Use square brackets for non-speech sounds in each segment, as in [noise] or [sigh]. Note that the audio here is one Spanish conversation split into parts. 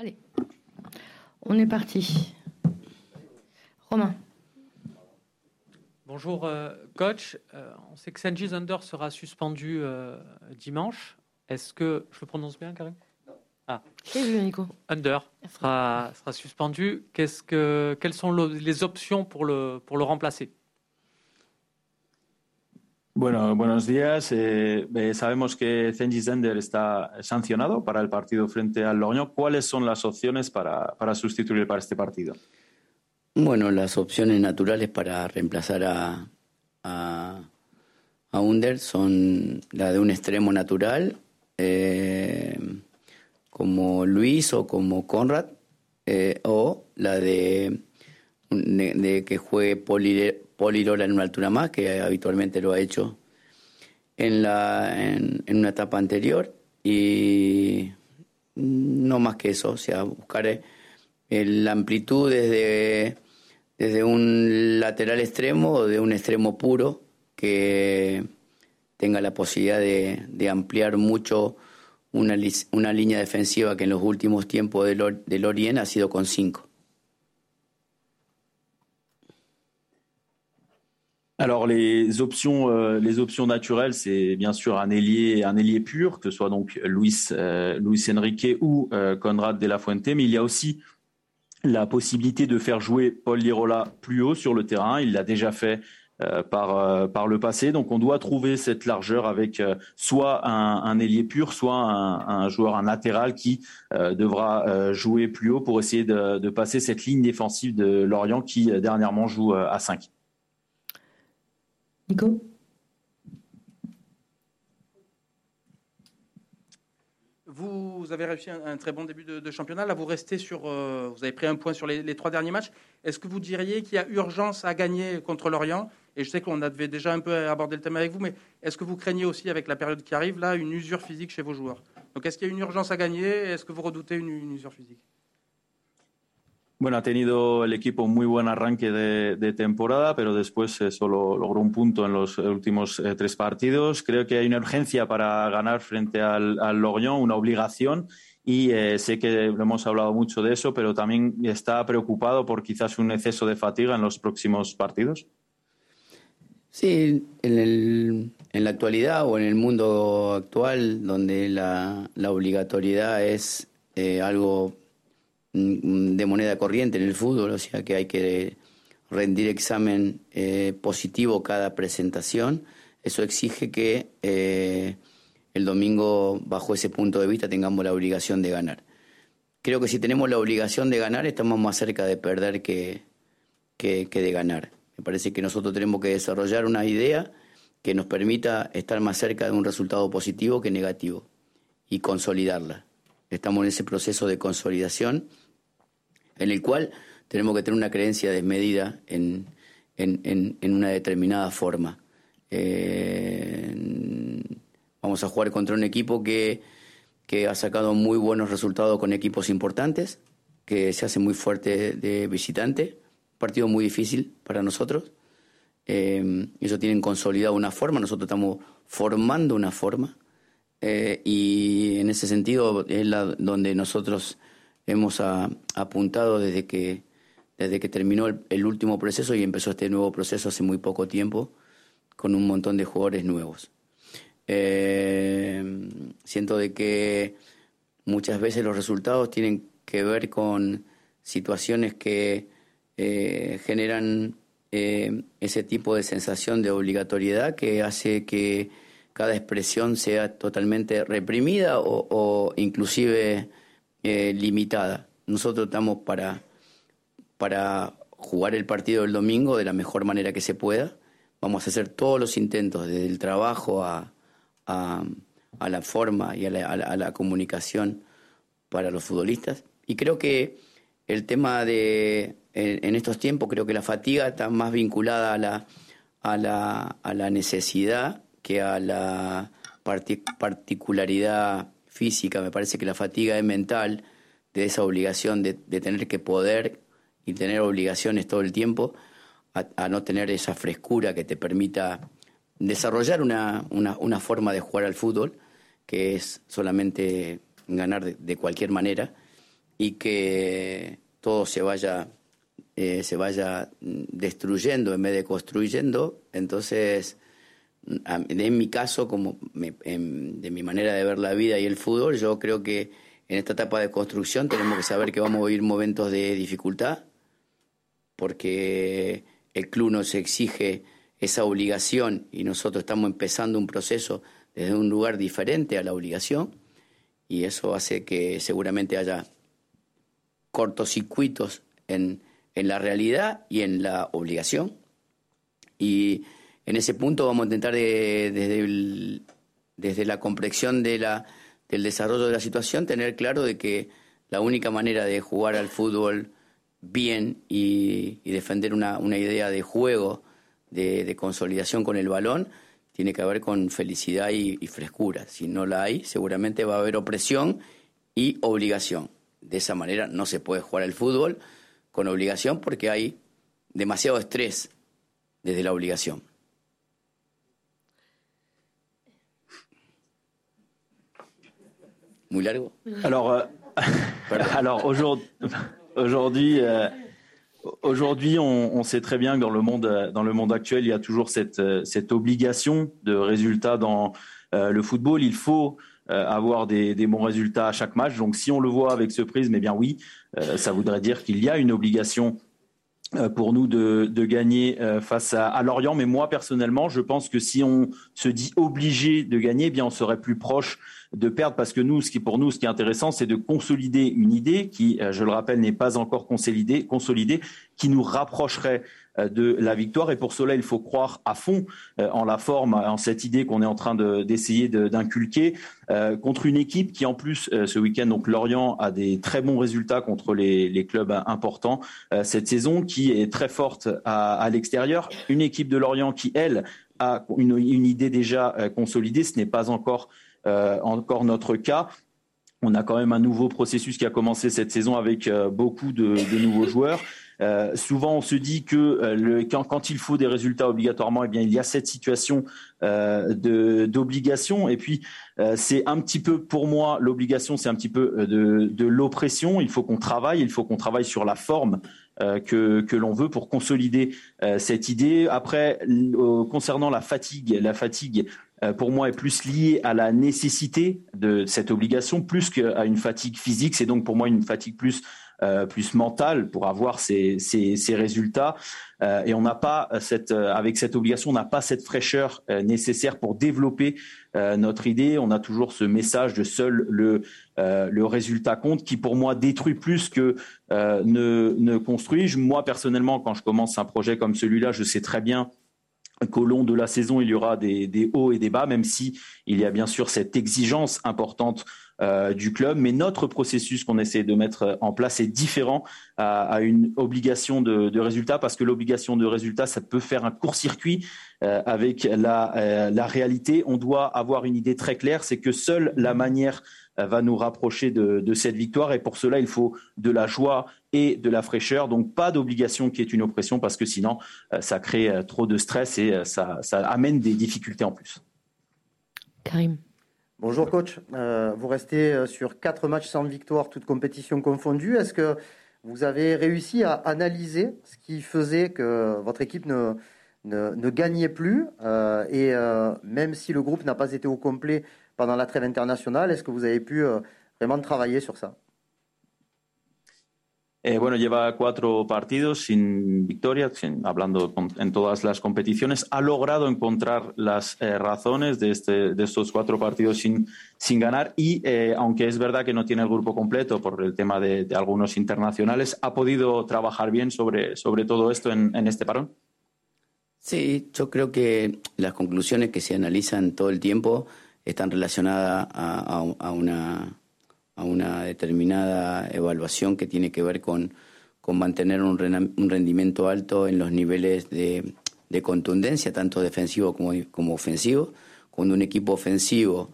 Allez, on est parti. Romain. Bonjour euh, coach, euh, on sait que Sanji Zander sera suspendu euh, dimanche. Est-ce que je le prononce bien, Karim? Ah. vu, Nico. Under sera, sera suspendu. Qu'est-ce que, quelles sont les options pour le, pour le remplacer? Bueno, buenos días. Eh, eh, sabemos que Zenji Zender está sancionado para el partido frente al Lorient. ¿Cuáles son las opciones para, para sustituir para este partido? Bueno, las opciones naturales para reemplazar a, a, Under son la de un extremo natural, eh, como Luis o como Conrad, o la de, de, que juegue Polirola en una altura más, que habitualmente lo ha hecho en, la, en, una etapa anterior, y no más que eso, o sea, buscar la amplitud desde, desde un lateral extremo o de un extremo puro que tenga la posibilidad de, de ampliar mucho una, una, línea defensiva que en los últimos tiempos del, del Orient ha sido con cinco. Alors les options, euh, les options naturelles, c'est bien sûr un ailier, un ailier pur, que ce soit donc Luis, euh, Luis Enrique ou euh, Conrad de la Fuente, mais il y a aussi la possibilité de faire jouer Paul Lirola plus haut sur le terrain. Il l'a déjà fait par, par le passé. Donc on doit trouver cette largeur avec soit un, ailier pur, soit un, un, joueur, un latéral qui devra jouer plus haut pour essayer de, de, passer cette ligne défensive de Lorient qui dernièrement joue à 5. Nico Vous avez réussi un, très bon début de, championnat. Là, vous restez sur. Euh, vous avez pris un point sur les, trois derniers matchs. Est-ce que vous diriez qu'il y a urgence à gagner contre l'Orient? Et je sais qu'on avait déjà un peu abordé le thème avec vous, mais est-ce que vous craignez aussi, avec la période qui arrive, là, une usure physique chez vos joueurs? Donc, est-ce qu'il y a une urgence à gagner? Est-ce que vous redoutez une usure physique? Bueno, ha tenido el equipo muy buen arranque de, temporada, pero después eh, solo logró un punto en los últimos eh, tres partidos. Creo que hay una urgencia para ganar frente al, Lorient, una obligación. Y eh, sé que hemos hablado mucho de eso, pero también está preocupado por quizás un exceso de fatiga en los próximos partidos. Sí, en, la actualidad o en el mundo actual, donde la, obligatoriedad es algo Mm, de moneda corriente en el fútbol, o sea que hay que rendir examen eh, positivo cada presentación. Eso exige que eh, el domingo, bajo ese punto de vista, tengamos la obligación de ganar. Creo que si tenemos la obligación de ganar, estamos más cerca de perder que, que, que de ganar. Me parece que nosotros tenemos que desarrollar una idea que nos permita estar más cerca de un resultado positivo que negativo y consolidarla. Estamos en ese proceso de consolidación en el cual tenemos que tener una creencia desmedida en, en, en, una determinada forma. Eh, vamos a jugar contra un equipo que, que ha sacado muy buenos resultados con equipos importantes, que se hace muy fuerte de visitante, partido muy difícil para nosotros. Eh, ellos tienen consolidado una forma, nosotros estamos formando una forma. Eh, y en ese sentido es la, donde nosotros hemos apuntado desde que, desde que terminó el, último proceso y empezó este nuevo proceso hace muy poco tiempo con un montón de jugadores nuevos. Eh, siento de que muchas veces los resultados tienen que ver con situaciones que eh, generan eh, ese tipo de sensación de obligatoriedad que hace que cada expresión sea totalmente reprimida o, inclusive eh, limitada. Nosotros estamos para, para jugar el partido del domingo de la mejor manera que se pueda. Vamos a hacer todos los intentos, desde el trabajo a, a, la forma y a la, comunicación para los futbolistas. Y creo que el tema de, en, estos tiempos, creo que la fatiga está más vinculada a la, a la, a la necesidad que a la particularidad física, me parece que la fatiga es mental, de esa obligación de, tener que poder y tener obligaciones todo el tiempo, a, no tener esa frescura que te permita desarrollar una, una, forma de jugar al fútbol, que es solamente ganar de, cualquier manera. y que todo se vaya, eh, se vaya destruyendo en vez de construyendo. Entonces, en mi caso, como de mi manera de ver la vida y el fútbol, yo creo que en esta etapa de construcción tenemos que saber que vamos a vivir momentos de dificultad, porque el club nos exige esa obligación y nosotros estamos empezando un proceso desde un lugar diferente a la obligación y eso hace que seguramente haya cortocircuitos en, en la realidad y en la obligación. Y en ese punto vamos a intentar desde, desde la comprensión de la, del desarrollo de la situación tener claro de que la única manera de jugar al fútbol bien y, defender una, idea de juego, de, consolidación con el balón, tiene que haber con felicidad y, frescura. Si no la hay, seguramente va a haber opresión y obligación. De esa manera no se puede jugar al fútbol con obligación porque hay demasiado estrés desde la obligación. Alors, euh, [laughs] alors aujourd'hui, euh, aujourd'hui, on, on, sait très bien que dans le monde, dans le monde actuel, il y a toujours cette, cette obligation de résultat dans euh, le football. Il faut euh, avoir des, des, bons résultats à chaque match. Donc, si on le voit avec ce prisme, eh bien oui, euh, ça voudrait dire qu'il y a une obligation pour nous de, gagner face à, Lorient. Mais moi, personnellement, je pense que si on se dit obligé de gagner, eh bien, on serait plus proche de perdre parce que nous, ce qui pour nous, ce qui est intéressant, c'est de consolider une idée qui, euh, je le rappelle, n'est pas encore consolidée, qui nous rapprocherait euh, de la victoire. Et pour cela, il faut croire à fond euh, en la forme, en cette idée qu'on est en train d'essayer d'inculquer contre une équipe qui, en plus, ce week-end, donc Lorient a des très bons résultats contre les, clubs importants cette saison, qui est très forte à, l'extérieur. Une équipe de Lorient qui, elle, a une, idée déjà consolidée. Ce n'est pas encore euh, encore notre cas. On a quand même un nouveau processus qui a commencé cette saison avec euh, beaucoup de, nouveaux joueurs. Euh, souvent, on se dit que le, quand, il faut des résultats obligatoirement, eh bien, il y a cette situation d'obligation. Et puis, c'est un petit peu, pour moi, l'obligation, c'est un petit peu de, de l'oppression. Il faut qu'on travaille, il faut qu'on travaille sur la forme que, que l'on veut pour consolider cette idée. Après, concernant la fatigue, la fatigue, euh, pour moi, est plus lié à la nécessité de cette obligation, plus qu'à une fatigue physique. C'est donc pour moi une fatigue plus euh, plus mentale pour avoir ces, ces, ces résultats. Euh, et on n'a pas cette, euh, avec cette obligation, on n'a pas cette fraîcheur euh, nécessaire pour développer notre idée. On a toujours ce message de seul le, le résultat compte, qui pour moi détruit plus que ne, ne construit. Moi personnellement, quand je commence un projet comme celui-là, je sais très bien qu'au long de la saison, il y aura des, hauts et des bas, même si il y a bien sûr cette exigence importante euh, du club. Mais notre processus qu'on essaie de mettre en place est différent à, une obligation de, résultat, parce que l'obligation de résultat, ça peut faire un court-circuit euh, avec la, euh, la réalité. On doit avoir une idée très claire, c'est que seule la manière va nous rapprocher de, cette victoire. Et pour cela, il faut de la joie et de la fraîcheur. Donc pas d'obligation qui est une oppression parce que sinon, euh, ça crée euh, trop de stress et euh, ça, amène des difficultés en plus. Karim. Bonjour coach, vous restez sur quatre matchs sans victoire, toutes compétitions confondues. Est-ce que vous avez réussi à analyser ce qui faisait que votre équipe ne, ne, gagnait plus Et même si le groupe n'a pas été au complet pendant la trêve internationale. Est-ce que vous avez pu euh, vraiment travailler sur ça Eh, bueno, lleva cuatro partidos sin victoria, sin, hablando con, en todas las competiciones. Ha logrado encontrar las eh, razones de, este, de, estos cuatro partidos sin, sin ganar y, eh, aunque es verdad que no tiene el grupo completo por el tema de, de, algunos internacionales, ha podido trabajar bien sobre, sobre todo esto en, en este parón. Sí, yo creo que las conclusiones que se analizan todo el tiempo están relacionadas a, una, a una determinada evaluación que tiene que ver con, con mantener un, rendimiento alto en los niveles de, de contundencia, tanto defensivo como, como, ofensivo. Cuando un equipo ofensivo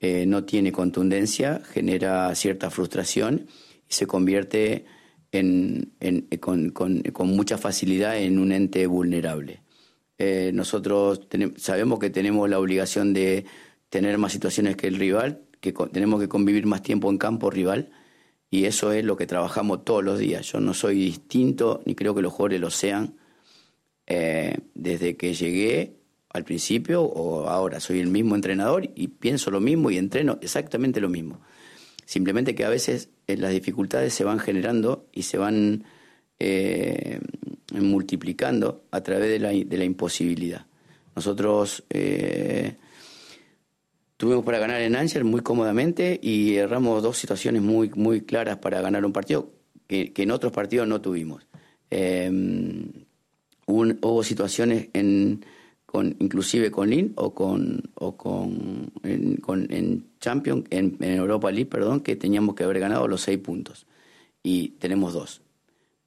eh, no tiene contundencia, genera cierta frustración y se convierte en, en, con, con, con, mucha facilidad en un ente vulnerable. Eh, nosotros sabemos que tenemos la obligación de tener más situaciones que el rival, que tenemos que convivir más tiempo en campo rival Y eso es lo que trabajamos todos los días. Yo no soy distinto, ni creo que los jugadores lo sean. Eh, desde que llegué al principio o ahora soy el mismo entrenador y pienso lo mismo y entreno exactamente lo mismo. Simplemente que a veces eh, las dificultades se van generando y se van eh, multiplicando a través de la, de la imposibilidad. Nosotros tuvimos para ganar en Ángel muy cómodamente y erramos dos situaciones muy, muy claras para ganar un partido que, en otros partidos no tuvimos. hubo situaciones en, con, inclusive con Lin o con, o con, en, con, en Champions, en, Europa League, perdón, que teníamos que haber ganado los seis puntos. Y tenemos dos.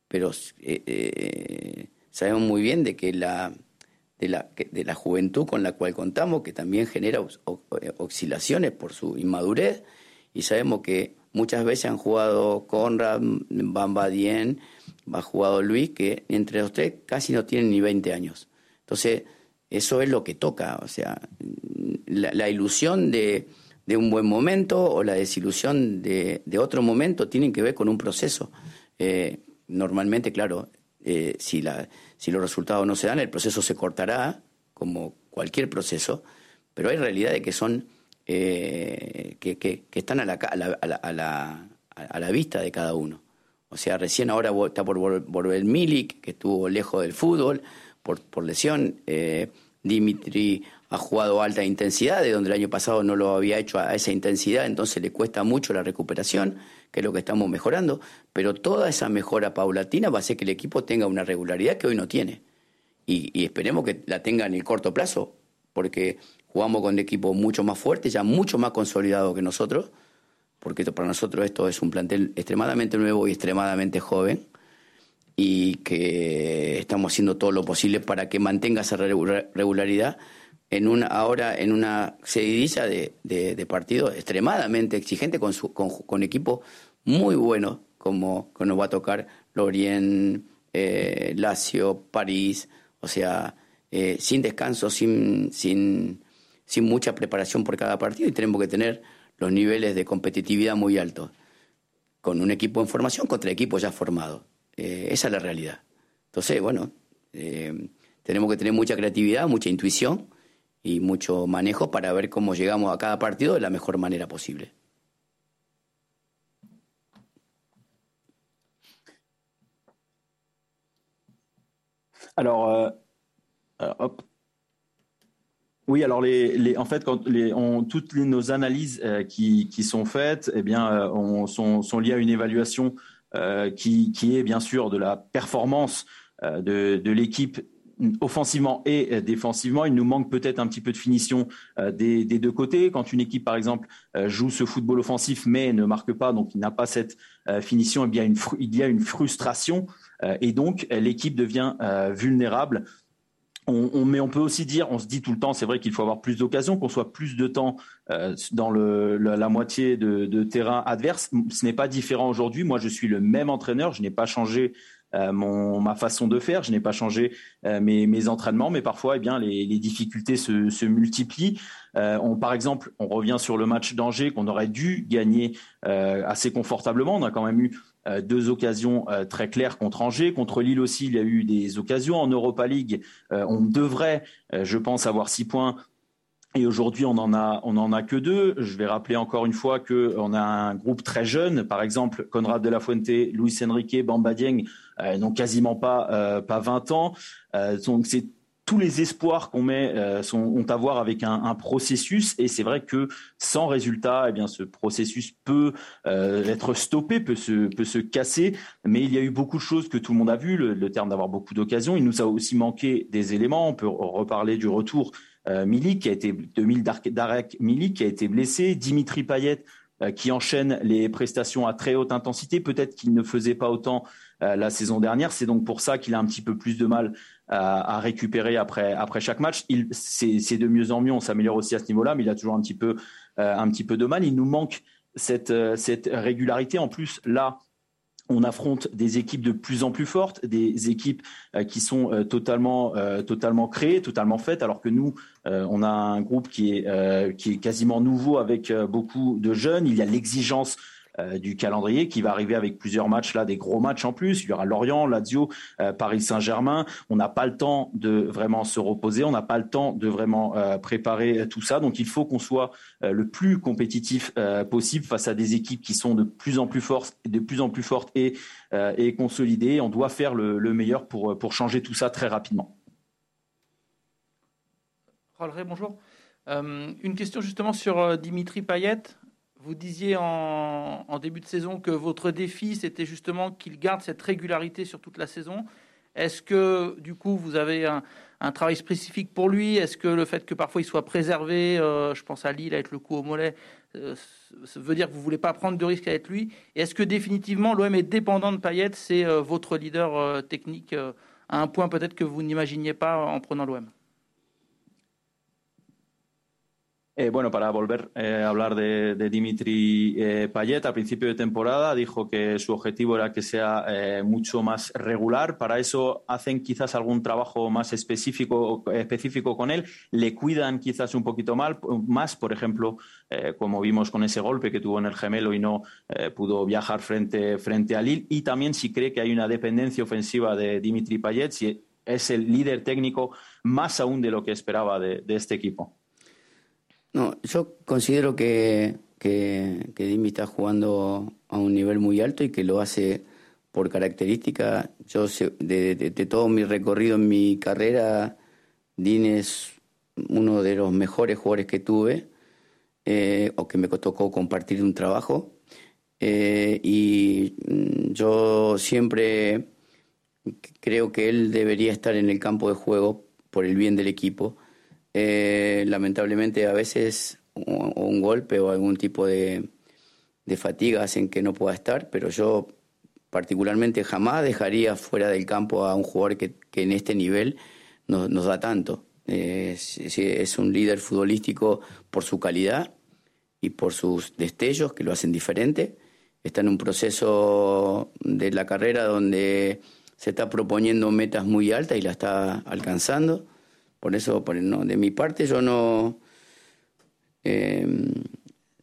Pero eh, eh, sabemos muy bien de que la, de la, de la juventud con la cual contamos, que también genera oscilaciones por su inmadurez, y sabemos que muchas veces han jugado Conrad, Bamba Dien, ha jugado Luis, que entre los tres casi no tienen ni 20 años. Entonces, eso es lo que toca, o sea, la, ilusión de, un buen momento o la desilusión de, otro momento tienen que ver con un proceso. Eh, normalmente, claro, eh, si, la, si los resultados no se dan, el proceso se cortará, como cualquier proceso, pero hay realidades que son, eh, que, que, están a la, a, la, a, la, vista de cada uno. O sea, recién ahora está por volver Milik, que estuvo lejos del fútbol, por, lesión. Eh, Dimitri ha jugado a alta intensidad, de donde el año pasado no lo había hecho a esa intensidad, entonces le cuesta mucho la recuperación, que es lo que estamos mejorando, pero toda esa mejora paulatina va a hacer que el equipo tenga una regularidad que hoy no tiene. Y, esperemos que la tenga en el corto plazo, porque jugamos con un equipo mucho más fuerte, ya mucho más consolidado que nosotros, porque para nosotros esto es un plantel extremadamente nuevo y extremadamente joven y que estamos haciendo todo lo posible para que mantenga esa regularidad en una ahora en una seguidilla de, de, partidos extremadamente exigente con, su, con, equipos muy buenos como, nos va a tocar Lorient, eh, Lazio, París, o sea, eh, sin descanso, sin, sin, sin mucha preparación por cada partido y tenemos que tener los niveles de competitividad muy altos con un equipo en formación contra equipos ya formados. Eh, esa es la realidad. Entonces, bueno, eh, tenemos que tener mucha creatividad, mucha intuición y mucho manejo para ver cómo llegamos a cada partido de la mejor manera posible. Alors, euh, hop. Oui, alors les, en fait, quand les, on, toutes nos analyses euh, qui, qui, sont faites, eh bien, euh, on, sont, sont, liées à une évaluation euh, qui, est bien sûr de la performance euh, de, l'équipe offensivement et défensivement. Il nous manque peut-être un petit peu de finition euh, des, deux côtés. Quand une équipe, par exemple, joue ce football offensif mais ne marque pas, donc il n'a pas cette finition, eh bien il y a une frustration et donc l'équipe devient vulnérable mais on peut aussi dire, on se dit tout le temps, c'est vrai qu'il faut avoir plus d'occasions, qu'on soit plus de temps euh, dans la, moitié de, terrain adverse. Ce n'est pas différent aujourd'hui. Moi, je suis le même entraîneur. Je n'ai pas changé euh, ma façon de faire. Je n'ai pas changé euh, mes, entraînements, mais parfois, eh bien, les, difficultés se, multiplient. on, par exemple, on revient sur le match d'Angers qu'on aurait dû gagner assez confortablement. On a quand même eu euh, deux occasions euh, très claires contre Angers. Contre Lille aussi, il y a eu des occasions. En Europa League, euh, on devrait, je pense, avoir six points. Et aujourd'hui, on en a, on en a que deux. Je vais rappeler encore une fois qu'on a un groupe très jeune. Par exemple, Conrad de la Fuente, Luis Enrique, Bamba Dieng n'ont quasiment pas, pas 20 ans. donc c'est tous les espoirs qu'on met euh, sont, ont à voir avec un, processus et c'est vrai que sans résultat, eh bien ce processus peut euh, être stoppé, peut se, peut se casser. Mais il y a eu beaucoup de choses que tout le monde a vu, le, terme d'avoir beaucoup d'occasions. Il nous a aussi manqué des éléments. On peut reparler du retour euh, Milik qui a été 2000 Darek Milik qui a été blessé, Dimitri Payet euh, qui enchaîne les prestations à très haute intensité. Peut-être qu'il ne faisait pas autant la saison dernière. C'est donc pour ça qu'il a un petit peu plus de mal à, récupérer après, après chaque match. C'est de mieux en mieux, on s'améliore aussi à ce niveau-là, mais il a toujours un petit peu, euh, un petit peu de mal. Il nous manque cette, euh, cette régularité. En plus, là, on affronte des équipes de plus en plus fortes, des équipes euh, qui sont totalement, totalement créées, totalement faites, alors que nous, on a un groupe qui est, qui est quasiment nouveau avec beaucoup de jeunes. Il y a l'exigence euh, du calendrier qui va arriver avec plusieurs matchs là, des gros matchs en plus. Il y aura Lorient, Lazio, euh, Paris Saint-Germain. On n'a pas le temps de vraiment se reposer, on n'a pas le temps de vraiment euh, préparer tout ça. Donc il faut qu'on soit le plus compétitif possible face à des équipes qui sont de plus en plus fortes, de plus en plus fortes et, et consolidées. On doit faire le, le meilleur pour, pour changer tout ça très rapidement. bonjour. une question justement sur Dimitri Payet. Vous disiez en, début de saison que votre défi, c'était justement qu'il garde cette régularité sur toute la saison. Est-ce que, du coup, vous avez un, travail spécifique pour lui? Est-ce que le fait que parfois il soit préservé, euh, je pense à Lille avec le coup au mollet, euh, veut dire que vous voulez pas prendre de risques avec lui? Est-ce que définitivement l'OM est dépendant de Payet? C'est euh, votre leader technique à un point peut-être que vous n'imaginiez pas en prenant l'OM Eh, bueno, para volver eh, a hablar de, Dimitri eh, Payet, a principio de temporada dijo que su objetivo era que sea mucho más regular. Para eso hacen quizás algún trabajo más específico, específico con él. Le cuidan quizás un poquito mal, más, por ejemplo, como vimos con ese golpe que tuvo en el gemelo y no pudo viajar frente, frente a Lille. Y también si cree que hay una dependencia ofensiva de Dimitri Payet, si es el líder técnico más aún de lo que esperaba de este equipo. No, yo considero que, que, Dimi está jugando a un nivel muy alto y que lo hace por característica. Yo, de, todo mi recorrido en mi carrera, Din es uno de los mejores jugadores que tuve eh, o que me tocó compartir un trabajo. Eh, y mm, yo siempre creo que él debería estar en el campo de juego por el bien del equipo eh, lamentablemente a veces un golpe o algún tipo de, fatiga hacen que no pueda estar, pero yo particularmente jamás dejaría fuera del campo a un jugador que, en este nivel nos, da tanto. Eh, es, un líder futbolístico por su calidad y por sus destellos que lo hacen diferente. Está en un proceso de la carrera donde se está proponiendo metas muy altas y la está alcanzando. Por eso, de mi parte, yo no, em,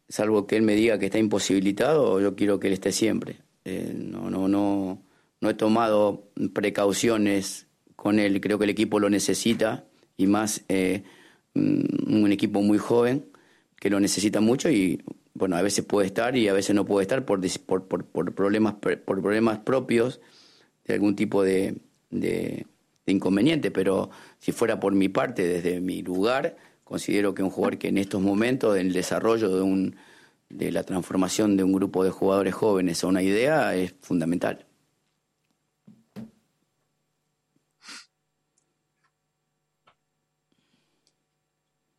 salvo que él me diga que está imposibilitado, yo quiero que él esté siempre. Eh, no, no, no, no he tomado precauciones con él, creo que el equipo lo necesita y más eh, un equipo muy joven que lo necesita mucho y bueno, a veces puede estar y a veces no puede estar por, por, por, problemas, por problemas propios de algún tipo de inconveniente, pero si fuera por mi parte, desde mi lugar, considero que un jugador que en estos momentos, en el desarrollo de, un, de la transformación de un grupo de jugadores jóvenes a una idea, es fundamental.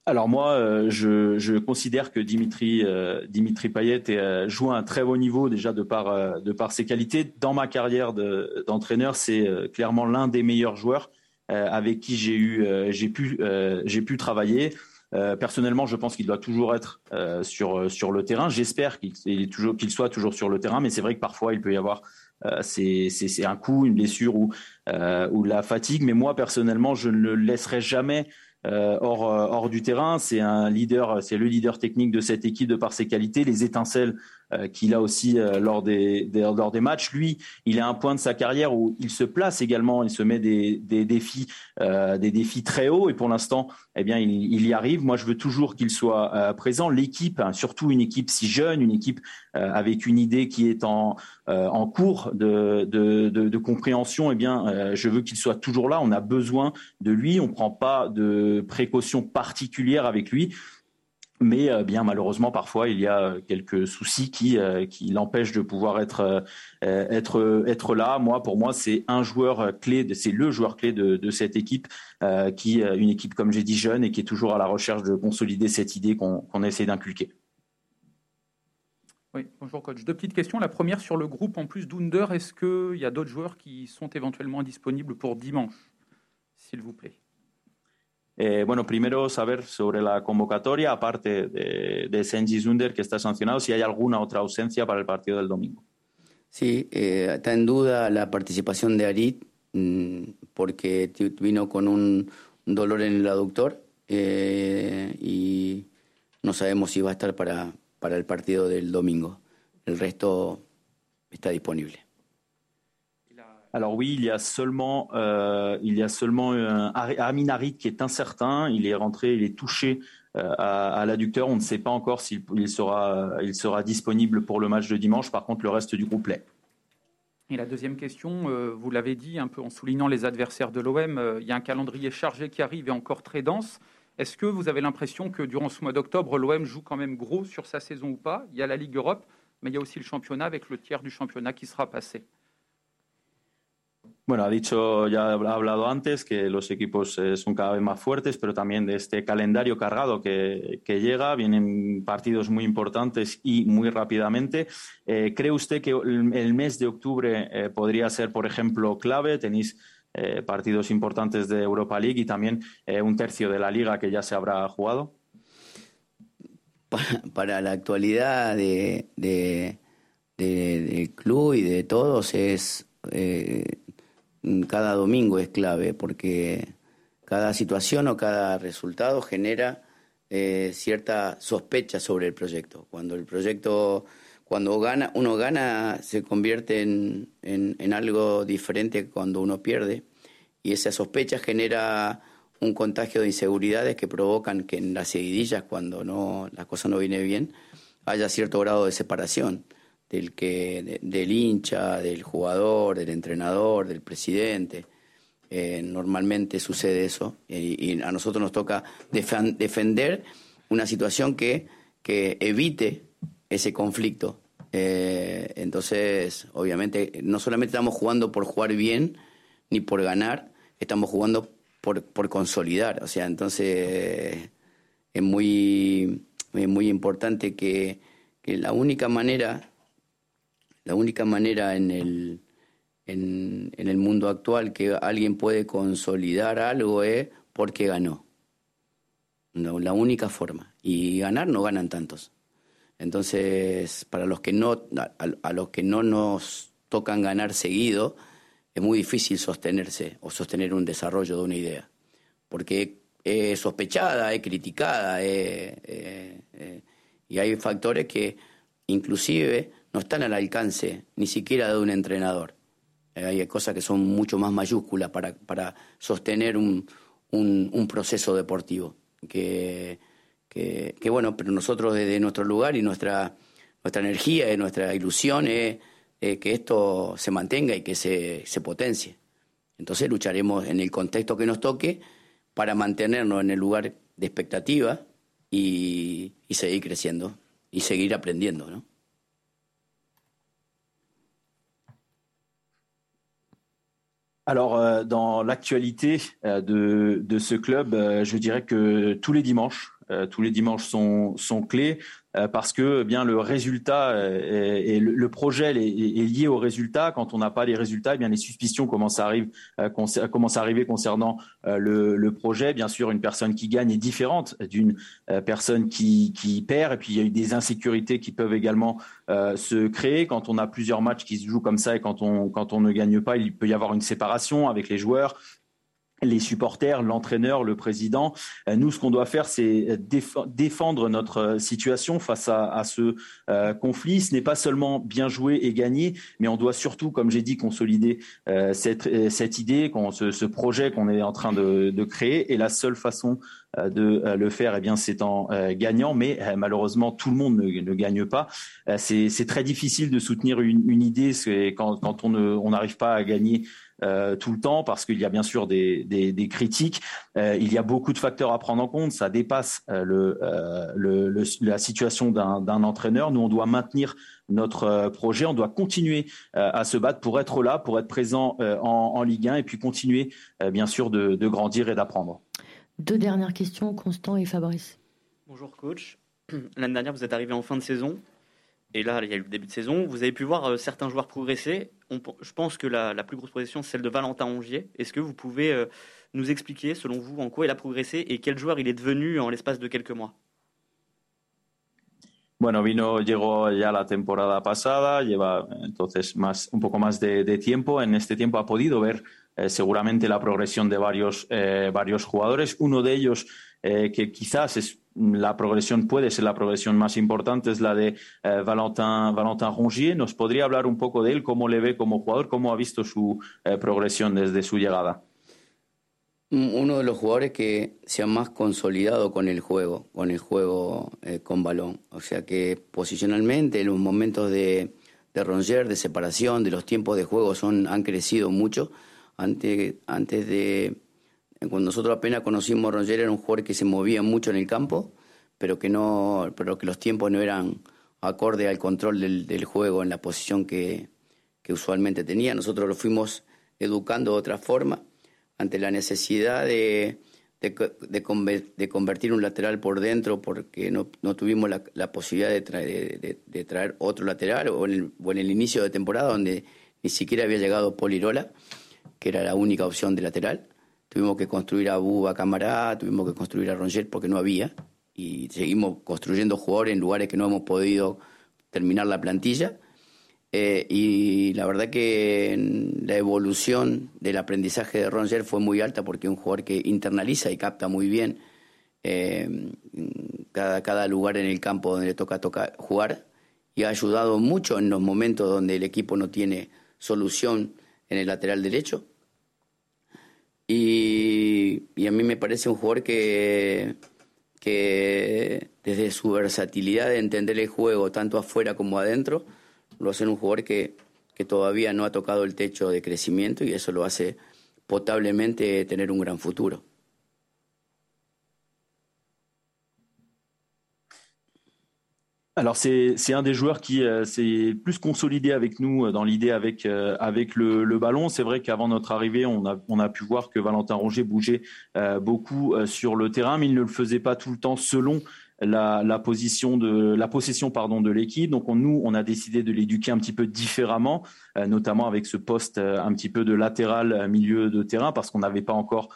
Alors moi, euh, je, je, considère que Dimitri, euh, Dimitri Payet euh, joue à un très haut niveau déjà de par, de par ses qualités. Dans ma carrière d'entraîneur, c'est clairement l'un des meilleurs joueurs avec qui j'ai eu, j'ai pu, j'ai pu travailler. personnellement, je pense qu'il doit toujours être sur sur le terrain. J'espère qu'il qu'il soit toujours sur le terrain, mais c'est vrai que parfois il peut y avoir c'est un coup, une blessure ou ou la fatigue. Mais moi personnellement, je ne le laisserai jamais euh, hors, euh, hors du terrain. C'est un leader, c'est le leader technique de cette équipe de par ses qualités, les étincelles euh, qu'il a aussi lors des, des, lors des matchs. Lui, il à un point de sa carrière où il se place également, il se met des, des défis, des défis très hauts et pour l'instant, eh bien, il, il, y arrive. Moi, je veux toujours qu'il soit présent. L'équipe, hein, surtout une équipe si jeune, une équipe avec une idée qui est en, en cours de, de, de, de compréhension, eh bien, je veux qu'il soit toujours là. On a besoin de lui. On prend pas de précautions particulières avec lui. Mais euh, bien malheureusement, parfois, il y a quelques soucis qui, euh, qui l'empêchent de pouvoir être, euh, là. Moi, pour moi, c'est un joueur clé, c'est le joueur clé de, cette équipe, qui une équipe, comme j'ai dit, jeune et qui est toujours à la recherche de consolider cette idée qu'on essaie d'inculquer. Oui, bonjour coach. Deux petites questions. La première sur le groupe, en plus d'Under, est-ce qu'il y a d'autres joueurs qui sont éventuellement disponibles pour dimanche, s'il vous plaît? Eh, bueno, primero saber sobre la convocatoria, aparte de, de Senji Zunder, que está sancionado, si hay alguna otra ausencia para el partido del domingo. Sí, eh, está en duda la participación de Arit, mm, porque vino con un dolor en el aductor eh, y no sabemos si va a estar para, para el partido del domingo. el resto está disponible. Alors oui, il y a seulement, euh, il y a seulement un Amin Harit qui est incertain. Il est rentré, il est touché euh, à, l'adducteur. On ne sait pas encore s'il il sera, disponible pour le match de dimanche. Par contre, le reste du groupe l'est. Et la deuxième question, euh, vous l'avez dit un peu en soulignant les adversaires de l'OM, euh, il y a un calendrier chargé qui arrive et encore très dense. Est-ce que vous avez l'impression que durant ce mois d'octobre, l'OM joue quand même gros sur sa saison ou pas? Il y a la Ligue Europe, mais il y a aussi le championnat avec le tiers du championnat qui sera passé. Bueno, ha dicho, ya ha hablado antes que los equipos eh, son cada vez más fuertes, pero también de este calendario cargado que, llega, vienen partidos muy importantes y muy rápidamente. Eh, ¿Cree usted que el, mes de octubre eh, podría ser, por ejemplo, clave? Tenéis partidos importantes de Europa League y también un tercio de la liga que ya se habrá jugado. Para, la actualidad de, de, de, del club y de todos es cada domingo es clave porque cada situación o cada resultado genera eh, cierta sospecha sobre el proyecto. Cuando el proyecto, cuando gana, uno gana, se convierte en, en, en algo diferente cuando uno pierde y esa sospecha genera un contagio de inseguridades que provocan que en las seguidillas, cuando no, la cosa no viene bien, haya cierto grado de separación del, que, de, del hincha, del jugador, del entrenador, del presidente. Eh, normalmente sucede eso y, y, a nosotros nos toca defen defender una situación que, que evite ese conflicto. Eh, entonces, obviamente, no solamente estamos jugando por jugar bien ni por ganar, estamos jugando por, por consolidar. O sea, entonces es muy, muy importante que, que la única manera la única manera en el, en, el mundo actual que alguien puede consolidar algo es porque ganó. La única forma. Y ganar no ganan tantos. Entonces, para los que no, a, los que no nos tocan ganar seguido, es muy difícil sostenerse o sostener un desarrollo de una idea. Porque es sospechada, es criticada, eh, eh, y hay factores que inclusive no están al alcance ni siquiera de un entrenador. Eh, hay cosas que son mucho más mayúsculas para, para sostener un, un, proceso deportivo. Que, que, bueno, pero nosotros desde nuestro lugar y nuestra, nuestra energía y nuestra ilusión es que esto se mantenga y que se, se potencie. Entonces lucharemos en el contexto que nos toque para mantenernos en el lugar de expectativa y, y seguir creciendo y seguir aprendiendo, ¿no? Alors, euh, dans l'actualité euh, de, de, ce club, euh, je dirais que tous les dimanches, euh, tous les dimanches sont, clés euh, parce que eh bien le résultat euh, et le, le, projet est, lié au résultat. Quand on n'a pas les résultats, eh bien les suspicions commencent à, arriver, concernant le, projet. Bien sûr, une personne qui gagne est différente d'une personne qui, qui, perd. Et puis il y a eu des insécurités qui peuvent également se créer quand on a plusieurs matchs qui se jouent comme ça et quand on quand on ne gagne pas, il peut y avoir une séparation avec les joueurs les supporters, l'entraîneur, le président. Euh, nous, ce qu'on doit faire, c'est défendre notre euh, situation face à, ce euh, conflit. Ce n'est pas seulement bien jouer et gagner, mais on doit surtout, comme j'ai dit, consolider euh, cette, idée, ce, projet qu'on est en train de, créer. Et la seule façon de le faire, eh bien, c'est en gagnant. Mais malheureusement, tout le monde ne, ne gagne pas. c'est très difficile de soutenir une, idée quand on n'arrive pas à gagner euh, tout le temps parce qu'il y a bien sûr des, des, des critiques. Euh, il y a beaucoup de facteurs à prendre en compte. Ça dépasse euh, le, euh, le, le, la situation d'un entraîneur. Nous, on doit maintenir notre projet. On doit continuer euh, à se battre pour être là, pour être présent en, en, Ligue 1 et puis continuer, bien sûr, de, de grandir et d'apprendre. Deux dernières questions, Constant et Fabrice. Bonjour coach. [clears throat] L'année dernière, vous êtes arrivé en fin de saison. Et là, il y a eu le début de saison. Vous avez pu voir euh, certains joueurs progresser. Je pense que la, plus grosse progression, c'est celle de Valentin Ongier. Est-ce que vous pouvez euh, nous expliquer, selon vous, en quoi il a progressé et quel joueur il est devenu en l'espace de quelques mois? Bueno, vino, llegó ya la temporada pasada, lleva entonces más, un poco más de, tiempo. En este tiempo ha podido ver eh, seguramente la progresión de varios, eh, varios jugadores. Uno de ellos eh, que quizás es la progresión puede ser la progresión más importante es la de Valentin, Valentin Rongier. ¿Nos podría hablar un poco de él, cómo le ve como jugador, cómo ha visto su progresión desde su llegada? uno de los jugadores que se ha más consolidado con el juego, con el juego con balón. O sea que posicionalmente, en los momentos de, de Ronger, de separación, de los tiempos de juego son, han crecido mucho. Antes, antes de. Cuando nosotros apenas conocimos a Ronger, era un jugador que se movía mucho en el campo, pero que, no, pero que los tiempos no eran acorde al control del, del juego en la posición que, que usualmente tenía. Nosotros lo fuimos educando de otra forma ante la necesidad de, de, convertir un lateral por dentro porque no, tuvimos la, posibilidad de, traer otro lateral o en, el, inicio de temporada donde ni siquiera había llegado Polirola, que era la única opción de lateral. Tuvimos que construir a Buba Camará, tuvimos que construir a Rongel porque no había y seguimos construyendo jugadores en lugares que no hemos podido terminar la plantilla eh, y la verdad que la evolución del aprendizaje de Roger fue muy alta porque es un jugador que internaliza y capta muy bien eh, cada, cada lugar en el campo donde le toca, tocar jugar y ha ayudado mucho en los momentos donde el equipo no tiene solución en el lateral derecho. Y, a mí me parece un jugador que, que desde su versatilidad de entender el juego tanto afuera como adentro, lo hace un jugador que, que todavía no ha tocado el techo de crecimiento y eso lo hace potablemente tener un gran futuro. Alors c'est un des joueurs qui euh, s'est plus consolidé avec nous euh, dans l'idée avec euh, avec le, le ballon. C'est vrai qu'avant notre arrivée, on a on a pu voir que Valentin Rongier bougeait beaucoup sur le terrain, mais il ne le faisait pas tout le temps selon la, position de la possession pardon de l'équipe. Donc nous, on a décidé de l'éduquer un petit peu différemment, euh, notamment avec ce poste euh, un petit peu de latéral euh, milieu de terrain, parce qu'on n'avait pas encore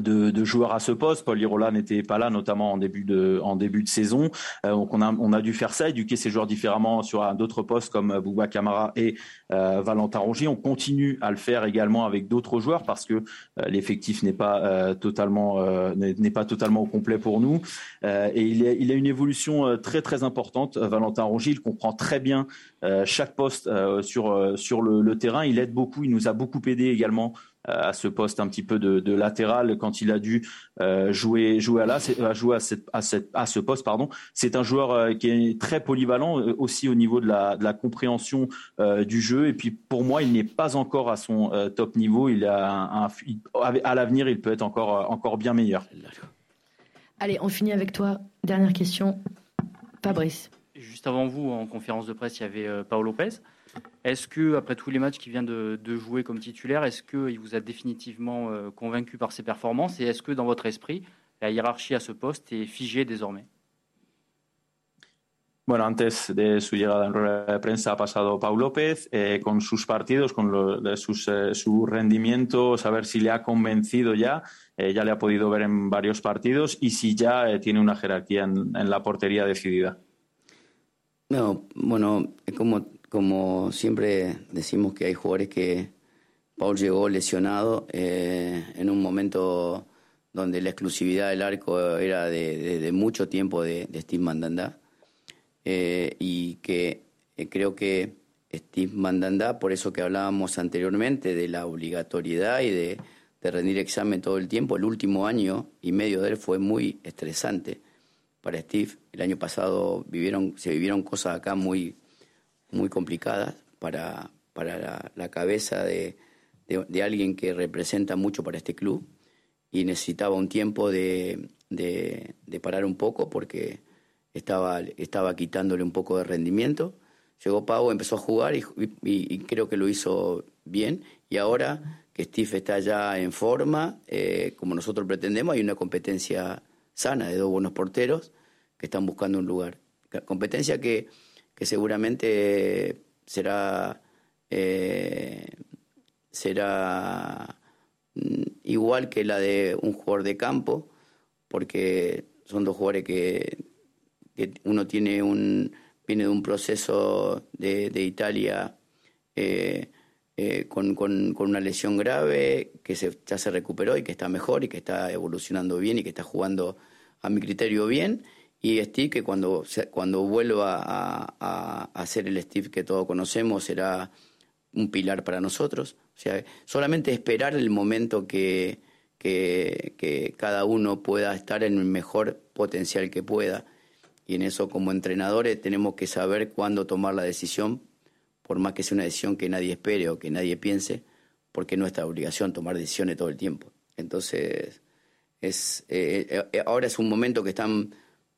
de, joueurs à ce poste. Paul Irola n'était pas là, notamment en début de, en début de saison. Euh, donc on a, on a dû faire ça, éduquer ces joueurs différemment sur d'autres postes comme Bouba Camara et euh, Valentin Rongier. On continue à le faire également avec d'autres joueurs parce que euh, l'effectif n'est pas totalement n'est pas totalement au complet pour nous. et il, a, il a une évolution très très importante. Valentin Rongier, il comprend très bien chaque poste sur sur le, le terrain. Il aide beaucoup, il nous a beaucoup aidé également à ce poste un petit peu de, latéral quand il a dû euh, jouer jouer à là jouer à, cette, à, cette, à ce poste pardon. C'est un joueur euh, qui est très polyvalent aussi au niveau de la, de la compréhension du jeu. Et puis pour moi il n'est pas encore à son top niveau. Il a un, à l'avenir il peut être encore encore bien meilleur. Allez on finit avec toi. Dernière question. Fabrice. Juste avant vous en conférence de presse il y avait Paolo Lopez est-ce que, après tous les matchs qu'il vient de, jouer comme titulaire, est-ce qu'il vous a définitivement euh, convaincu par ses performances Et est-ce que, dans votre esprit, la hiérarchie à ce poste est figée désormais? Bueno, antes de su llegada en de prensa ha pasado Pau López eh, con sus partidos, con eh, su rendimiento, saber si le ha convencido ya, eh, ya le ha podido ver en varios partidos y si ya tiene una jerarquía en, en, la portería decidida. No, bueno, como como siempre decimos que hay jugadores que Paul llegó lesionado eh, en un momento donde la exclusividad del arco era de, mucho tiempo de, Steve Mandanda eh, y que eh, creo que Steve Mandanda, por eso que hablábamos anteriormente de la obligatoriedad y de, rendir examen todo el tiempo, el último año y medio de él fue muy estresante para Steve. El año pasado vivieron, se vivieron cosas acá muy muy complicadas para, para la, cabeza de, de, alguien que representa mucho para este club y necesitaba un tiempo de, de, parar un poco porque estaba, estaba quitándole un poco de rendimiento. Llegó Pau, empezó a jugar y, creo que lo hizo bien. Y ahora que Steve está ya en forma, eh, como nosotros pretendemos, hay una competencia sana de dos buenos porteros que están buscando un lugar. Competencia que que seguramente será, eh, será mm, igual que la de un jugador de campo, porque son dos jugadores que que uno tiene un, viene de un proceso de, de Italia eh, eh, con, con, con, una lesión grave, que se, ya se recuperó y que está mejor y que está evolucionando bien y que está jugando a mi criterio bien. Y Steve, que cuando, cuando vuelva a, a, ser el Steve que todos conocemos, será un pilar para nosotros. O sea, solamente esperar el momento que, que, cada uno pueda estar en el mejor potencial que pueda. Y en eso como entrenadores tenemos que saber cuándo tomar la decisión, por más que sea una decisión que nadie espere o que nadie piense, porque es nuestra obligación tomar decisiones todo el tiempo. Entonces, es, eh, eh, ahora es un momento que están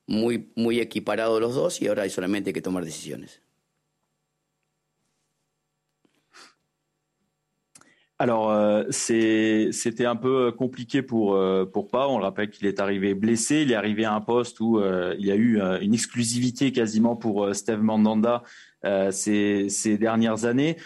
muy, muy equiparados los dos y ahora hay solamente que tomar decisiones. Alors, euh, c'était un peu compliqué pour, euh, pour Pau. On le rappelle qu'il est arrivé blessé. Il est arrivé à un poste où euh, il y a eu euh, une exclusivité quasiment pour euh, Steve Mandanda ces, dernières années.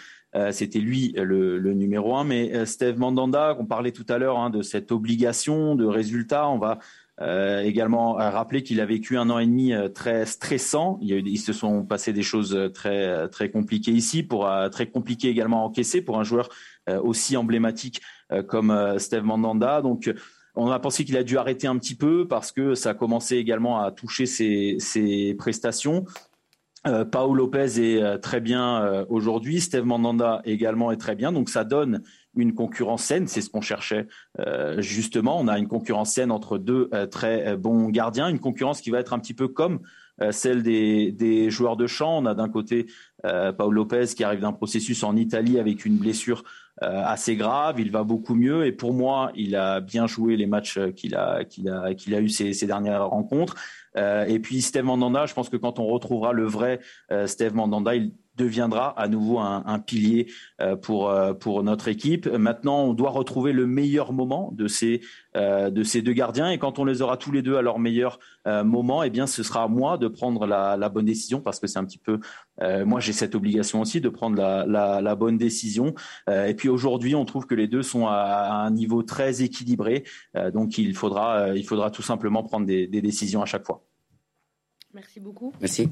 c'était lui le, le, numéro un. Mais Steve Mandanda, on parlait tout à l'heure hein, de cette obligation de résultat, on va euh, également rappeler qu'il a vécu un an et demi très stressant. Il, y a eu, ils se sont passés des choses très très compliquées ici, pour très compliqué également à encaisser pour un joueur euh, aussi emblématique euh, comme euh, Steve Mandanda. Donc on a pensé qu'il a dû arrêter un petit peu parce que ça a commencé également à toucher ses, ses prestations. Euh, Paolo Lopez est très bien aujourd'hui, Steve Mandanda également est très bien, donc ça donne une concurrence saine, c'est ce qu'on cherchait euh, justement. On a une concurrence saine entre deux très bons gardiens, une concurrence qui va être un petit peu comme celle des, des, joueurs de champ. On a d'un côté Paolo Lopez qui arrive d'un processus en Italie avec une blessure euh, assez grave. Il va beaucoup mieux et pour moi, il a bien joué les matchs qu'il a qu'il a qu'il a eu ces, ces dernières rencontres. Euh, et puis Steve Mandanda, je pense que quand on retrouvera le vrai euh, Steve Mandanda, il deviendra à nouveau un, pilier euh, pour pour notre équipe. Maintenant, on doit retrouver le meilleur moment de ces de ces deux gardiens et quand on les aura tous les deux à leur meilleur moment, eh bien, ce sera à moi de prendre la, la bonne décision parce que c'est un petit peu moi j'ai cette obligation aussi de prendre la, la, la bonne décision. et puis aujourd'hui, on trouve que les deux sont à, à un niveau très équilibré, donc il faudra il faudra tout simplement prendre des, des décisions à chaque fois. Merci beaucoup. Merci.